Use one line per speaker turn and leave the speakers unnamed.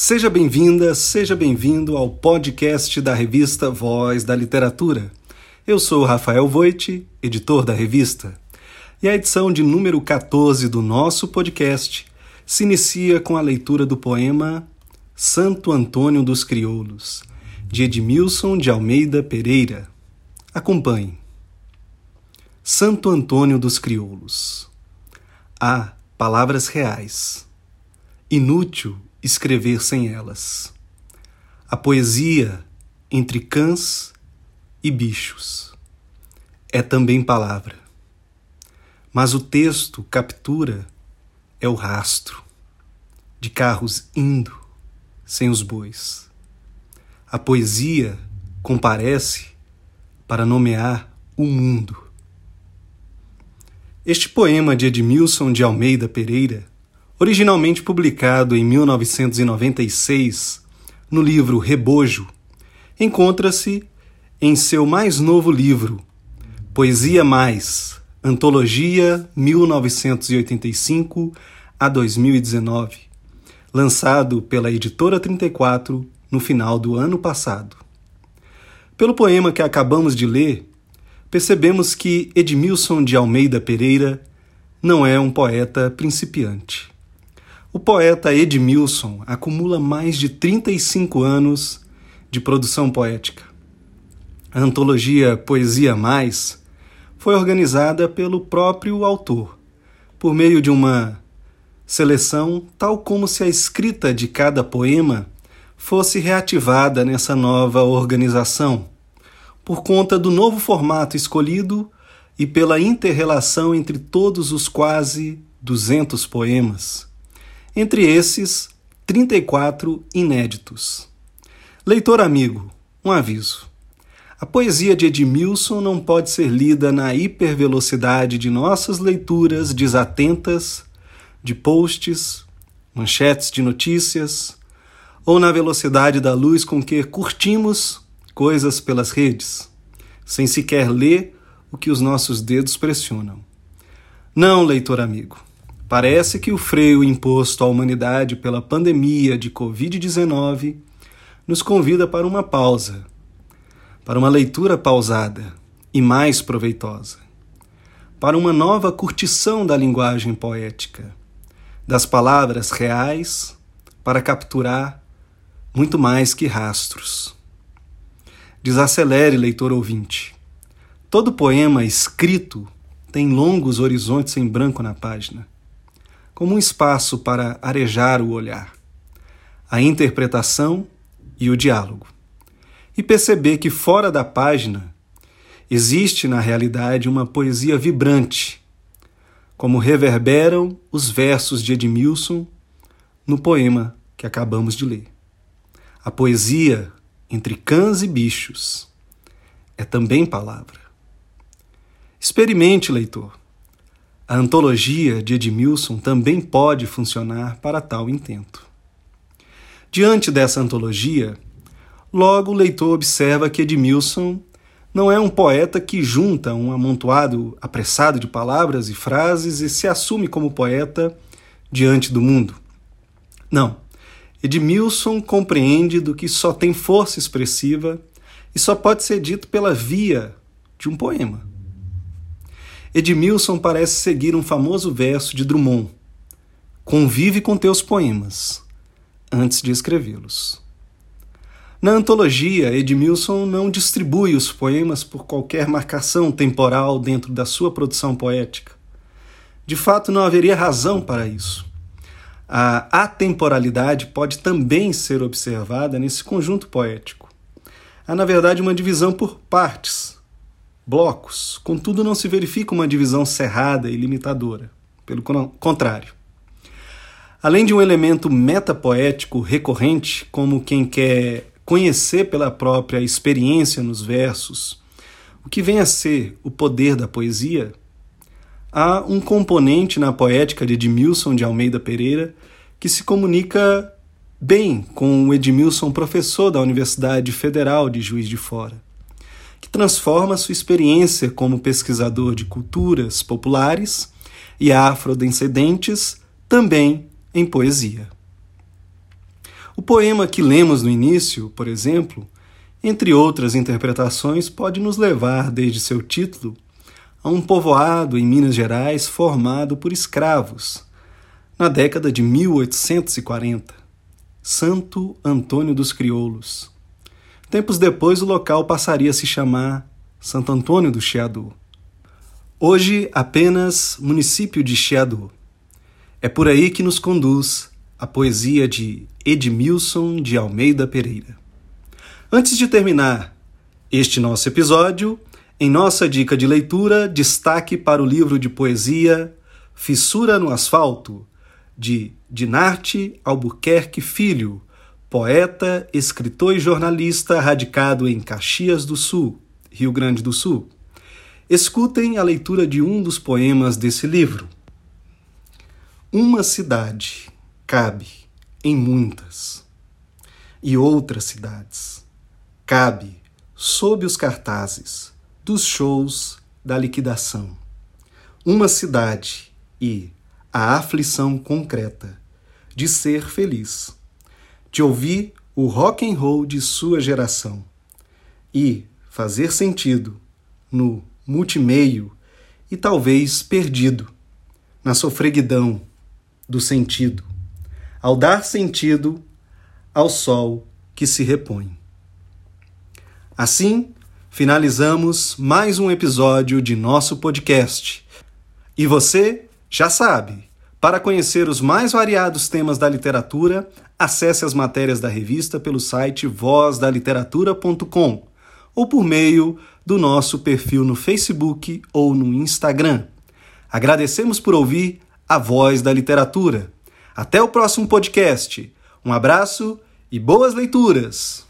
Seja bem-vinda, seja bem-vindo ao podcast da revista Voz da Literatura. Eu sou Rafael Voit, editor da revista, e a edição de número 14 do nosso podcast se inicia com a leitura do poema Santo Antônio dos Crioulos, de Edmilson de Almeida Pereira. Acompanhe. Santo Antônio dos Crioulos. Há palavras reais. Inútil escrever sem elas. A poesia entre cães e bichos é também palavra. Mas o texto captura é o rastro de carros indo sem os bois. A poesia comparece para nomear o mundo. Este poema de Edmilson de Almeida Pereira Originalmente publicado em 1996 no livro Rebojo, encontra-se em seu mais novo livro, Poesia Mais, Antologia 1985 a 2019, lançado pela editora 34 no final do ano passado. Pelo poema que acabamos de ler, percebemos que Edmilson de Almeida Pereira não é um poeta principiante. O poeta Edmilson acumula mais de 35 anos de produção poética. A antologia Poesia Mais foi organizada pelo próprio autor, por meio de uma seleção tal como se a escrita de cada poema fosse reativada nessa nova organização, por conta do novo formato escolhido e pela interrelação entre todos os quase 200 poemas entre esses, 34 inéditos. Leitor amigo, um aviso. A poesia de Edmilson não pode ser lida na hipervelocidade de nossas leituras desatentas de posts, manchetes de notícias, ou na velocidade da luz com que curtimos coisas pelas redes, sem sequer ler o que os nossos dedos pressionam. Não, leitor amigo. Parece que o freio imposto à humanidade pela pandemia de Covid-19 nos convida para uma pausa, para uma leitura pausada e mais proveitosa, para uma nova curtição da linguagem poética, das palavras reais, para capturar muito mais que rastros. Desacelere, leitor ouvinte. Todo poema escrito tem longos horizontes em branco na página como um espaço para arejar o olhar, a interpretação e o diálogo. E perceber que fora da página existe na realidade uma poesia vibrante, como reverberam os versos de Edmilson no poema que acabamos de ler. A poesia entre cães e bichos é também palavra. Experimente, leitor. A antologia de Edmilson também pode funcionar para tal intento. Diante dessa antologia, logo o leitor observa que Edmilson não é um poeta que junta um amontoado apressado de palavras e frases e se assume como poeta diante do mundo. Não. Edmilson compreende do que só tem força expressiva e só pode ser dito pela via de um poema. Edmilson parece seguir um famoso verso de Drummond: Convive com teus poemas antes de escrevê-los. Na antologia, Edmilson não distribui os poemas por qualquer marcação temporal dentro da sua produção poética. De fato, não haveria razão para isso. A atemporalidade pode também ser observada nesse conjunto poético. Há, na verdade, uma divisão por partes, blocos, contudo, não se verifica uma divisão cerrada e limitadora. Pelo contrário. Além de um elemento metapoético recorrente, como quem quer conhecer pela própria experiência nos versos o que vem a ser o poder da poesia, há um componente na poética de Edmilson de Almeida Pereira que se comunica bem com o Edmilson, professor da Universidade Federal de Juiz de Fora que transforma sua experiência como pesquisador de culturas populares e afrodescendentes também em poesia. O poema que lemos no início, por exemplo, entre outras interpretações, pode nos levar, desde seu título, a um povoado em Minas Gerais formado por escravos, na década de 1840, Santo Antônio dos Crioulos. Tempos depois, o local passaria a se chamar Santo Antônio do Chiadu. Hoje, apenas município de Chiadu. É por aí que nos conduz a poesia de Edmilson de Almeida Pereira. Antes de terminar este nosso episódio, em nossa dica de leitura, destaque para o livro de poesia Fissura no Asfalto, de Dinarte Albuquerque Filho, poeta, escritor e jornalista radicado em Caxias do Sul, Rio Grande do Sul. Escutem a leitura de um dos poemas desse livro. Uma cidade cabe em muitas, e outras cidades cabe sob os cartazes dos shows da liquidação. Uma cidade e a aflição concreta de ser feliz, de ouvir o rock and roll de sua geração e fazer sentido no multimeio e talvez perdido na sofreguidão do sentido, ao dar sentido ao sol que se repõe. Assim, finalizamos mais um episódio de nosso podcast. E você já sabe, para conhecer os mais variados temas da literatura, acesse as matérias da revista pelo site vozdaliteratura.com ou por meio do nosso perfil no Facebook ou no Instagram. Agradecemos por ouvir a voz da literatura. Até o próximo podcast. Um abraço e boas leituras!